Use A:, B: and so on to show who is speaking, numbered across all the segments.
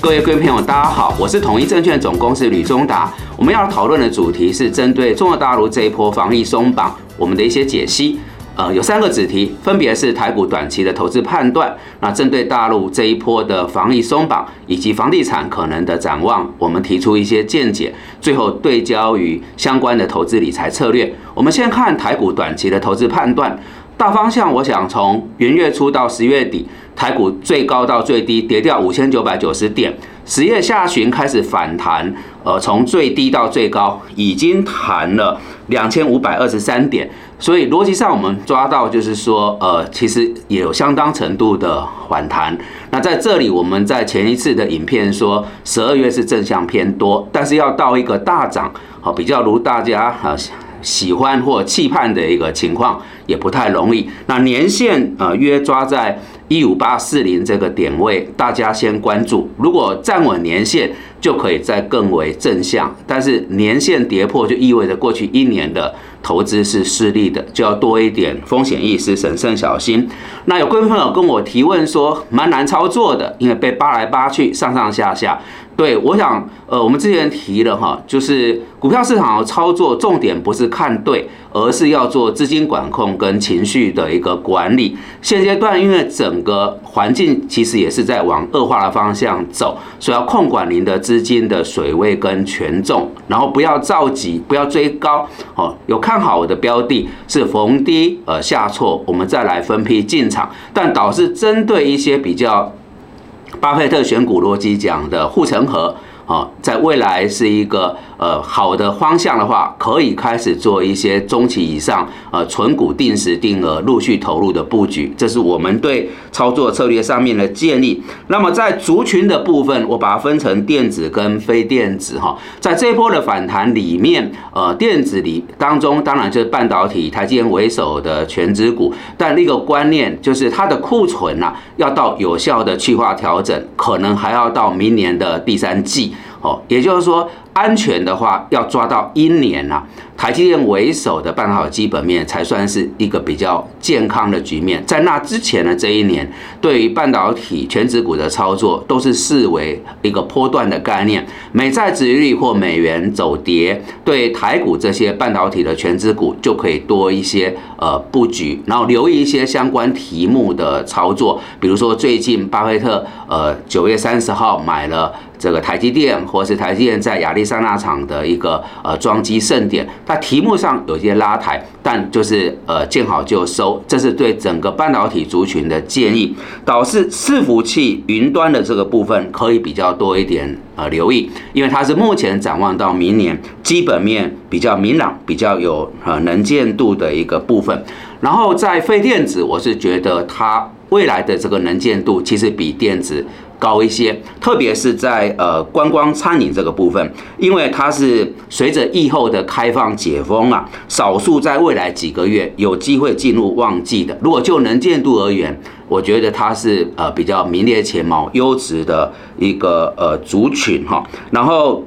A: 各位各位朋友，大家好，我是统一证券总公司吕中达。我们要讨论的主题是针对中国大陆这一波防疫松绑，我们的一些解析。呃，有三个子题，分别是台股短期的投资判断，那针对大陆这一波的防疫松绑以及房地产可能的展望，我们提出一些见解，最后对焦于相关的投资理财策略。我们先看台股短期的投资判断。大方向，我想从元月初到十月底，台股最高到最低跌掉五千九百九十点，十月下旬开始反弹，呃，从最低到最高已经弹了两千五百二十三点，所以逻辑上我们抓到就是说，呃，其实也有相当程度的反弹。那在这里，我们在前一次的影片说，十二月是正向偏多，但是要到一个大涨，好，比较如大家啊。喜欢或期盼的一个情况也不太容易。那年限呃约抓在一五八四零这个点位，大家先关注。如果站稳年线，就可以再更为正向。但是年线跌破，就意味着过去一年的投资是失利的，就要多一点风险意识，审慎小心。那有各位朋友跟我提问说，蛮难操作的，因为被扒来扒去，上上下下。对，我想，呃，我们之前提了哈，就是股票市场操作重点不是看对，而是要做资金管控跟情绪的一个管理。现阶段，因为整个环境其实也是在往恶化的方向走，所以要控管您的资金的水位跟权重，然后不要着急，不要追高。哦，有看好的标的，是逢低呃下挫，我们再来分批进场。但导致针对一些比较。巴菲特选股逻辑讲的护城河。啊，在未来是一个呃好的方向的话，可以开始做一些中期以上呃纯股定时定额陆续投入的布局，这是我们对操作策略上面的建议。那么在族群的部分，我把它分成电子跟非电子哈，在这波的反弹里面，呃电子里当中当然就是半导体、台积电为首的全指股，但那个观念就是它的库存呐要到有效的去化调整，可能还要到明年的第三季。哦，也就是说。安全的话，要抓到一年呐，台积电为首的半导体基本面才算是一个比较健康的局面。在那之前的这一年，对于半导体全指股的操作，都是视为一个波段的概念。美债殖率或美元走跌，对台股这些半导体的全指股就可以多一些呃布局，然后留意一些相关题目的操作。比如说最近巴菲特呃九月三十号买了这个台积电，或是台积电在亚利。三大厂的一个呃装机盛典，它题目上有些拉抬，但就是呃见好就收，这是对整个半导体族群的建议。导致伺服器云端的这个部分可以比较多一点呃留意，因为它是目前展望到明年基本面比较明朗、比较有呃能见度的一个部分。然后在废电子，我是觉得它未来的这个能见度其实比电子。高一些，特别是在呃观光餐饮这个部分，因为它是随着疫后的开放解封啊，少数在未来几个月有机会进入旺季的。如果就能见度而言，我觉得它是呃比较名列前茅、优质的一个呃族群哈。然后。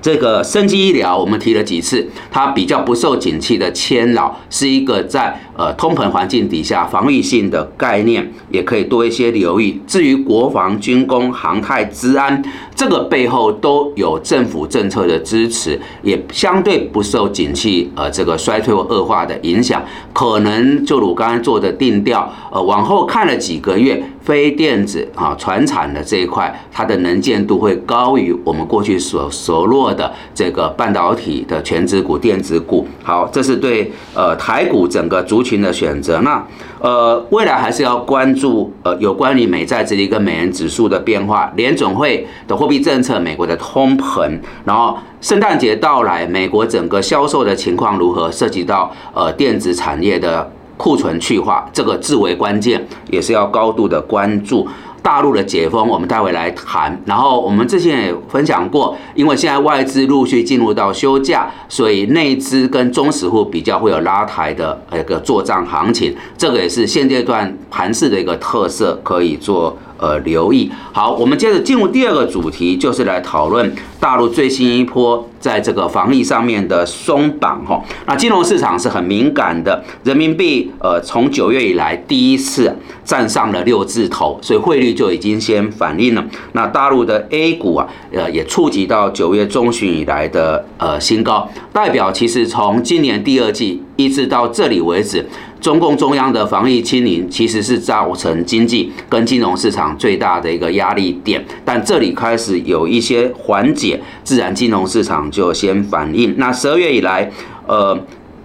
A: 这个生机医疗，我们提了几次，它比较不受景气的牵扰，是一个在呃通膨环境底下防御性的概念，也可以多一些留意。至于国防、军工、航太、治安，这个背后都有政府政策的支持，也相对不受景气呃这个衰退或恶化的影响，可能就如刚才做的定调，呃往后看了几个月。非电子啊，传产的这一块，它的能见度会高于我们过去所所落的这个半导体的全指股、电子股。好，这是对呃台股整个族群的选择。那呃未来还是要关注呃有关于美债这一个美元指数的变化，联总会的货货币政策、美国的通膨，然后圣诞节到来，美国整个销售的情况如何，涉及到呃电子产业的。库存去化，这个至为关键，也是要高度的关注。大陆的解封，我们待会来谈。然后我们之前也分享过，因为现在外资陆续进入到休假，所以内资跟中实户比较会有拉抬的一个做账行情。这个也是现阶段盘市的一个特色，可以做呃留意。好，我们接着进入第二个主题，就是来讨论大陆最新一波在这个防疫上面的松绑哈。那金融市场是很敏感的，人民币呃从九月以来第一次站上了六字头，所以汇率就已经先反应了。那大陆的 A 股啊，呃也触及到九月中旬以来的呃新高，代表其实从今年第二季一直到这里为止。中共中央的防疫清零，其实是造成经济跟金融市场最大的一个压力点，但这里开始有一些缓解，自然金融市场就先反应。那十二月以来，呃。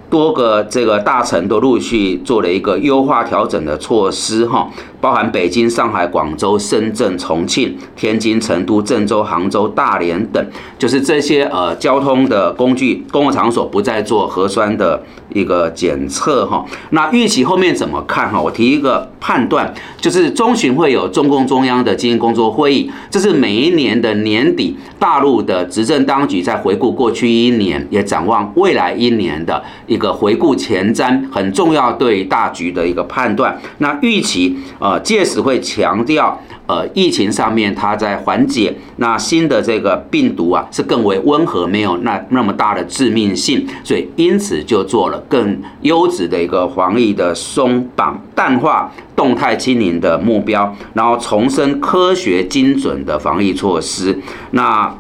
A: 多个这个大臣都陆续做了一个优化调整的措施，哈，包含北京、上海、广州、深圳、重庆、天津、成都、郑州、杭州、大连等，就是这些呃交通的工具、公共场所不再做核酸的一个检测，哈。那预期后面怎么看？哈，我提一个判断，就是中旬会有中共中央的经营工作会议，这是每一年的年底，大陆的执政当局在回顾过去一年，也展望未来一年的一。个回顾前瞻很重要，对大局的一个判断。那预期呃，届时会强调呃，疫情上面它在缓解，那新的这个病毒啊是更为温和，没有那那么大的致命性，所以因此就做了更优质的一个防疫的松绑、淡化动态清零的目标，然后重申科学精准的防疫措施。那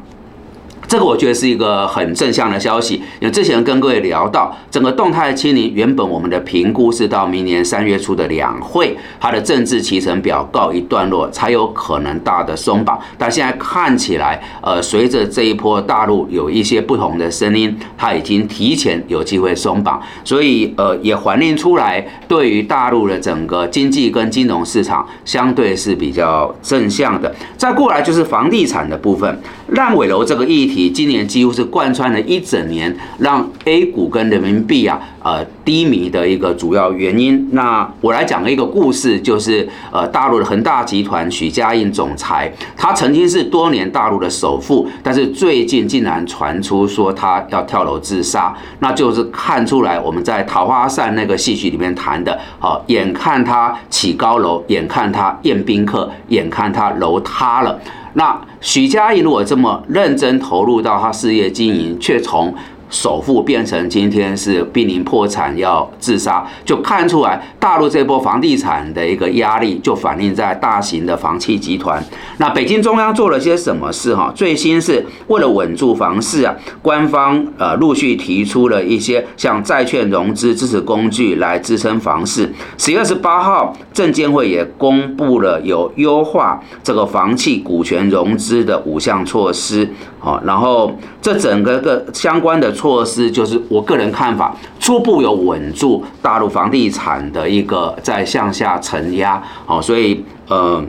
A: 这个我觉得是一个很正向的消息，因为之前跟各位聊到，整个动态清零原本我们的评估是到明年三月初的两会，它的政治提成表告一段落，才有可能大的松绑。但现在看起来，呃，随着这一波大陆有一些不同的声音，它已经提前有机会松绑，所以呃，也反映出来对于大陆的整个经济跟金融市场相对是比较正向的。再过来就是房地产的部分，烂尾楼这个议题。今年几乎是贯穿了一整年，让 A 股跟人民币啊，呃低迷的一个主要原因。那我来讲一个故事，就是呃大陆的恒大集团许家印总裁，他曾经是多年大陆的首富，但是最近竟然传出说他要跳楼自杀，那就是看出来我们在桃花扇那个戏曲里面谈的，好，眼看他起高楼，眼看他宴宾客，眼看他楼塌了。那许家印如果这么认真投入到他事业经营，却从首富变成今天是濒临破产要自杀，就看出来大陆这波房地产的一个压力就反映在大型的房企集团。那北京中央做了些什么事？哈，最新是为了稳住房市啊，官方呃陆续提出了一些像债券融资支持工具来支撑房市。十月二十八号，证监会也公布了有优化这个房企股权融资的五项措施。好，然后这整个个相关的。措施就是我个人看法，初步有稳住大陆房地产的一个在向下承压，好，所以呃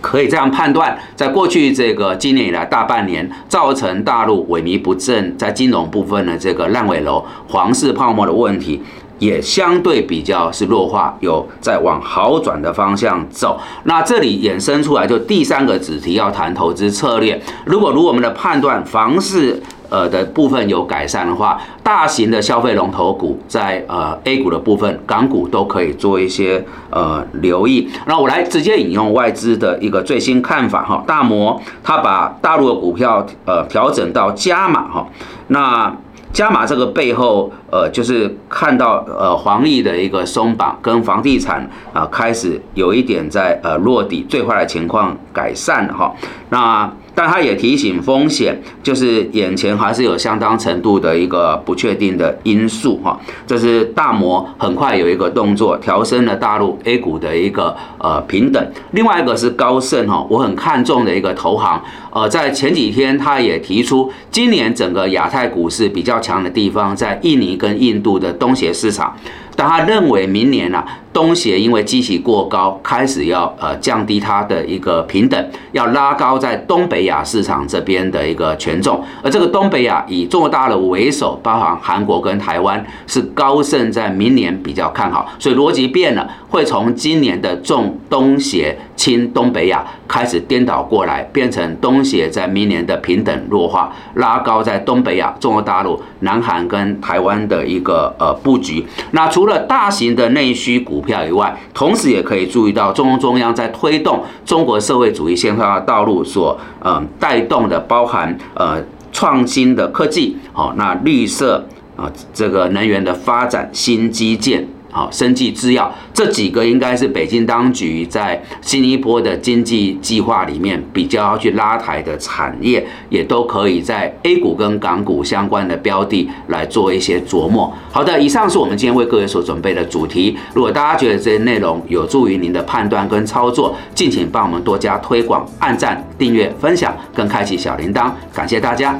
A: 可以这样判断，在过去这个今年以来大半年，造成大陆萎靡不振，在金融部分的这个烂尾楼、黄色泡沫的问题。也相对比较是弱化，有在往好转的方向走。那这里衍生出来就第三个子题要谈投资策略。如果如我们的判断，房市呃的部分有改善的话，大型的消费龙头股在呃 A 股的部分，港股都可以做一些呃留意。那我来直接引用外资的一个最新看法哈，大摩他把大陆的股票呃调整到加码哈，那。加码这个背后，呃，就是看到呃，黄历的一个松绑，跟房地产啊开始有一点在呃落底，最坏的情况改善哈。那但他也提醒风险，就是眼前还是有相当程度的一个不确定的因素哈。这是大摩很快有一个动作，调升了大陆 A 股的一个呃平等。另外一个是高盛哈，我很看重的一个投行，呃，在前几天他也提出，今年整个亚太股市比较强的地方在印尼跟印度的东协市场。但他认为明年啊，东协因为基期过高，开始要呃降低它的一个平等，要拉高在东北亚市场这边的一个权重。而这个东北亚以中国大陆为首，包含韩国跟台湾，是高盛在明年比较看好。所以逻辑变了，会从今年的重东协轻东北亚开始颠倒过来，变成东协在明年的平等弱化，拉高在东北亚、中国大陆、南韩跟台湾的一个呃布局。那除了大型的内需股票以外，同时也可以注意到中共中央在推动中国社会主义现代化道路所呃带动的，包含呃创新的科技，好，那绿色啊这个能源的发展、新基建。好，生技制药这几个应该是北京当局在新一波的经济计划里面比较要去拉抬的产业，也都可以在 A 股跟港股相关的标的来做一些琢磨。好的，以上是我们今天为各位所准备的主题。如果大家觉得这些内容有助于您的判断跟操作，敬请帮我们多加推广、按赞、订阅、分享跟开启小铃铛，感谢大家。